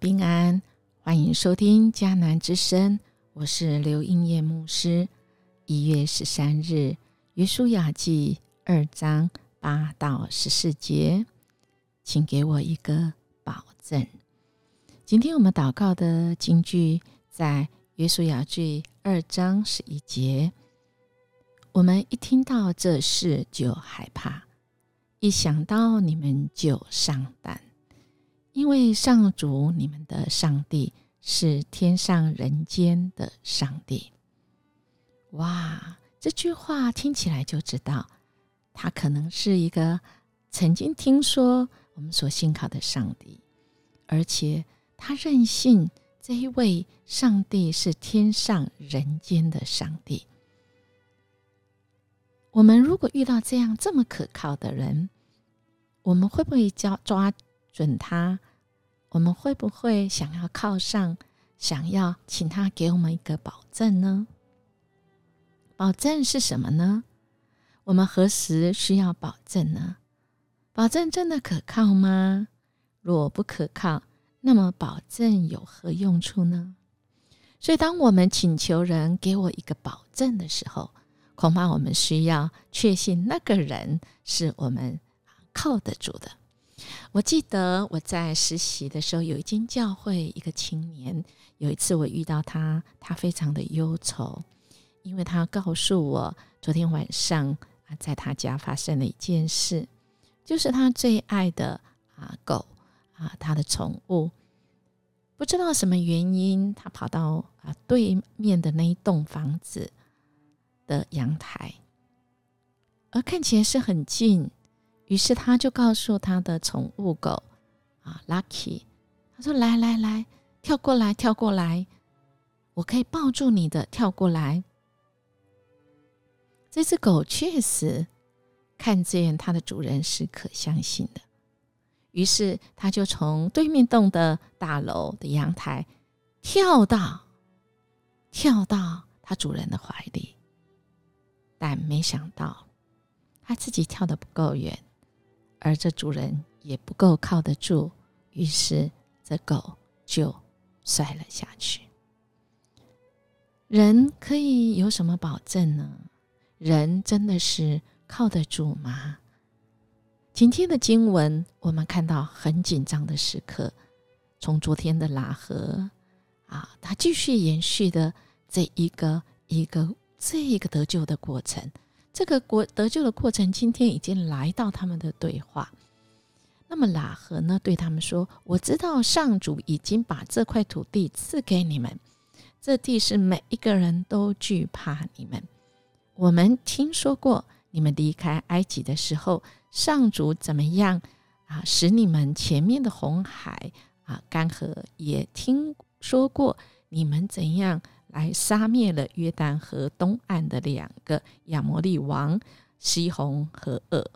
平安，欢迎收听迦南之声，我是刘英叶牧师。一月十三日，约书亚记二章八到十四节，请给我一个保证。今天我们祷告的经句在约书亚记二章十一节。我们一听到这事就害怕，一想到你们就上当。因为上主你们的上帝是天上人间的上帝，哇！这句话听起来就知道，他可能是一个曾经听说我们所信靠的上帝，而且他任性这一位上帝是天上人间的上帝。我们如果遇到这样这么可靠的人，我们会不会抓抓？准他，我们会不会想要靠上？想要请他给我们一个保证呢？保证是什么呢？我们何时需要保证呢？保证真的可靠吗？若不可靠，那么保证有何用处呢？所以，当我们请求人给我一个保证的时候，恐怕我们需要确信那个人是我们靠得住的。我记得我在实习的时候，有一间教会一个青年。有一次我遇到他，他非常的忧愁，因为他告诉我，昨天晚上啊，在他家发生了一件事，就是他最爱的啊狗啊，他的宠物，不知道什么原因，他跑到啊对面的那一栋房子的阳台，而看起来是很近。于是他就告诉他的宠物狗啊，Lucky，他说：“来来来，跳过来，跳过来，我可以抱住你的，跳过来。”这只狗确实看见它的主人是可相信的，于是他就从对面栋的大楼的阳台跳到跳到他主人的怀里，但没想到他自己跳的不够远。而这主人也不够靠得住，于是这狗就摔了下去。人可以有什么保证呢？人真的是靠得住吗？今天的经文，我们看到很紧张的时刻。从昨天的拉合啊，他继续延续的这一个一个这一个得救的过程。这个国得救的过程，今天已经来到他们的对话。那么拉合呢，对他们说：“我知道上主已经把这块土地赐给你们，这地是每一个人都惧怕你们。我们听说过你们离开埃及的时候，上主怎么样啊，使你们前面的红海啊干涸；也听说过你们怎样。”来杀灭了约旦河东岸的两个亚摩利王西红和恶。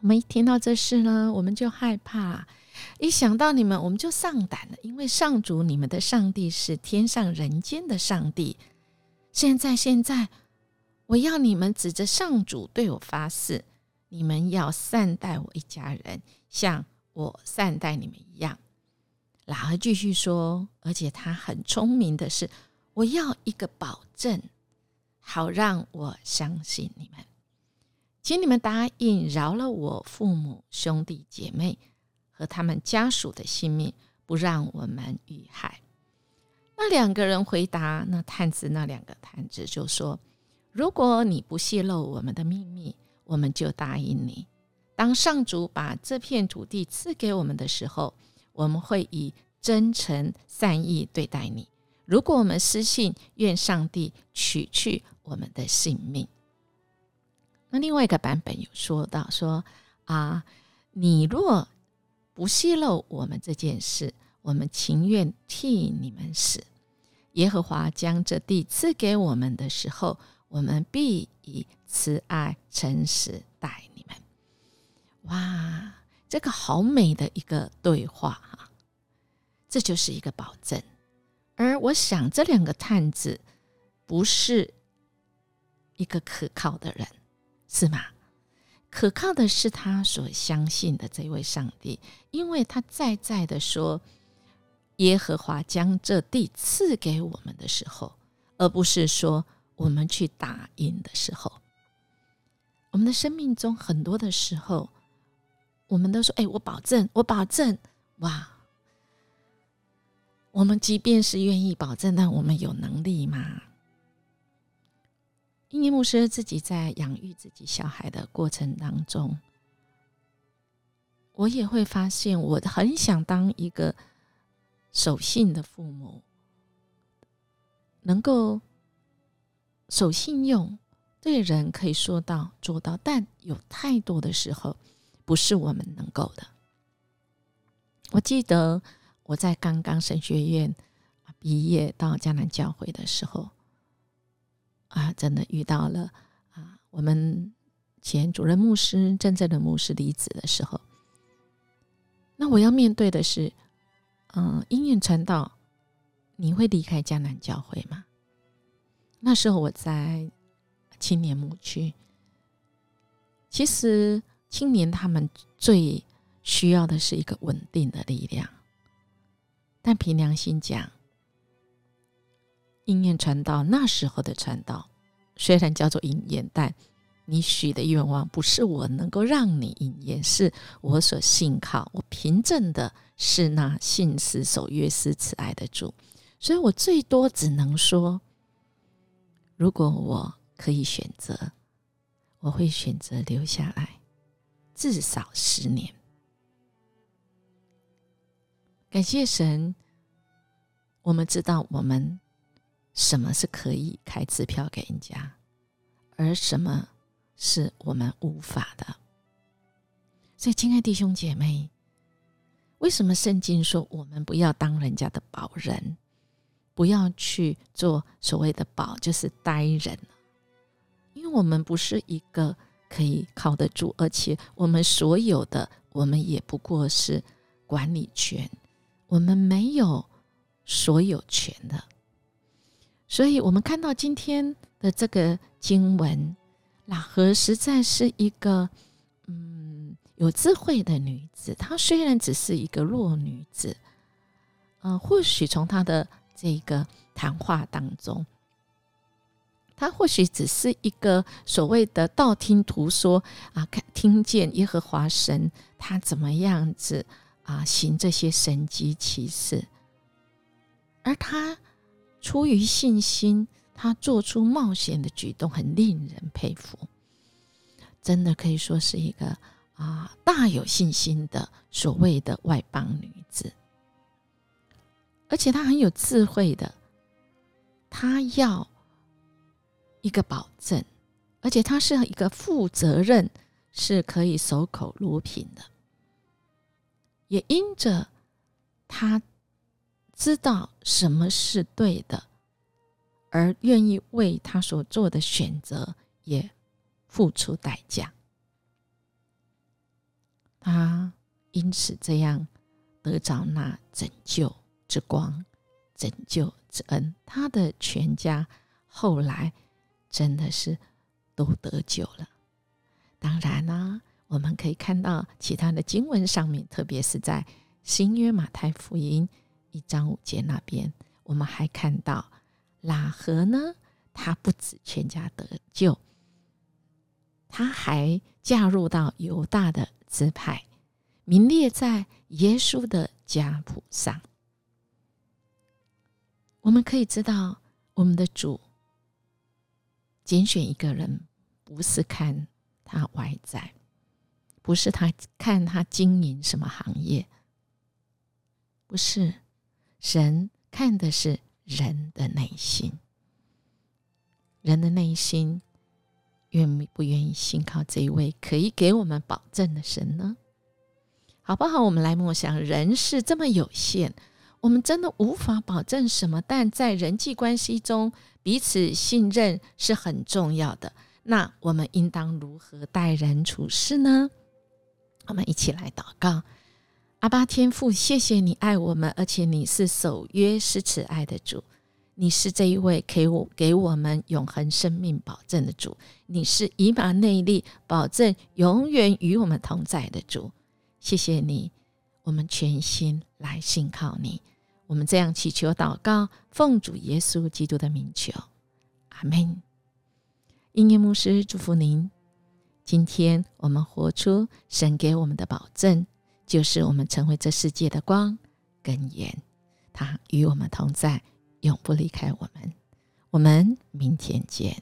我们一听到这事呢，我们就害怕；一想到你们，我们就上胆了。因为上主你们的上帝是天上人间的上帝。现在，现在，我要你们指着上主对我发誓：你们要善待我一家人，像我善待你们一样。然后继续说，而且他很聪明的是。我要一个保证，好让我相信你们，请你们答应饶了我父母兄弟姐妹和他们家属的性命，不让我们遇害。那两个人回答，那探子那两个探子就说：“如果你不泄露我们的秘密，我们就答应你。当上主把这片土地赐给我们的时候，我们会以真诚善意对待你。”如果我们失信，愿上帝取去我们的性命。那另外一个版本有说到说啊，你若不泄露我们这件事，我们情愿替你们死。耶和华将这地赐给我们的时候，我们必以慈爱诚实待你们。哇，这个好美的一个对话哈，这就是一个保证。而我想，这两个探子不是一个可靠的人，是吗？可靠的是他所相信的这位上帝，因为他在在的说：耶和华将这地赐给我们的时候，而不是说我们去打印的时候。我们的生命中很多的时候，我们都说：“哎，我保证，我保证。”哇！我们即便是愿意保证，但我们有能力吗？英尼牧师自己在养育自己小孩的过程当中，我也会发现，我很想当一个守信的父母，能够守信用。对人可以说到做到，但有太多的时候不是我们能够的。我记得我在刚刚神学院毕业到迦南教会的时候，啊，真的遇到了啊，我们前主任牧师、真正的牧师离子的时候，那我要面对的是，嗯，音乐传道，你会离开迦南教会吗？那时候我在。青年牧区，其实青年他们最需要的是一个稳定的力量。但凭良心讲，应验传道那时候的传道，虽然叫做应验，但你许的愿望不是我能够让你应验，是我所信靠、我凭证的是那信实守约施慈爱的主。所以我最多只能说，如果我。可以选择，我会选择留下来，至少十年。感谢神，我们知道我们什么是可以开支票给人家，而什么是我们无法的。所以，亲爱弟兄姐妹，为什么圣经说我们不要当人家的保人，不要去做所谓的保，就是呆人？因为我们不是一个可以靠得住，而且我们所有的，我们也不过是管理权，我们没有所有权的。所以，我们看到今天的这个经文，拉何实在是一个嗯有智慧的女子。她虽然只是一个弱女子，嗯，或许从她的这个谈话当中。他或许只是一个所谓的道听途说啊，看听见耶和华神他怎么样子啊行这些神迹奇事，而他出于信心，他做出冒险的举动，很令人佩服。真的可以说是一个啊大有信心的所谓的外邦女子，而且她很有智慧的，她要。一个保证，而且他是一个负责任，是可以守口如瓶的。也因着他知道什么是对的，而愿意为他所做的选择也付出代价。他因此这样得着那拯救之光、拯救之恩。他的全家后来。真的是都得救了。当然啦，我们可以看到其他的经文上面，特别是在新约马太福音一章五节那边，我们还看到拉合呢，他不止全家得救，他还嫁入到犹大的支派，名列在耶稣的家谱上。我们可以知道，我们的主。拣选一个人，不是看他外在，不是他看他经营什么行业，不是神看的是人的内心，人的内心愿不愿意信靠这一位可以给我们保证的神呢？好不好？我们来默想，人是这么有限。我们真的无法保证什么，但在人际关系中，彼此信任是很重要的。那我们应当如何待人处事呢？我们一起来祷告：阿巴天父，谢谢你爱我们，而且你是守约施慈爱的主，你是这一位给我给我们永恒生命保证的主，你是以马内利，保证永远与我们同在的主。谢谢你。我们全心来信靠你，我们这样祈求祷告，奉主耶稣基督的名求，阿门。音乐牧师祝福您。今天我们活出神给我们的保证，就是我们成为这世界的光跟盐，他与我们同在，永不离开我们。我们明天见。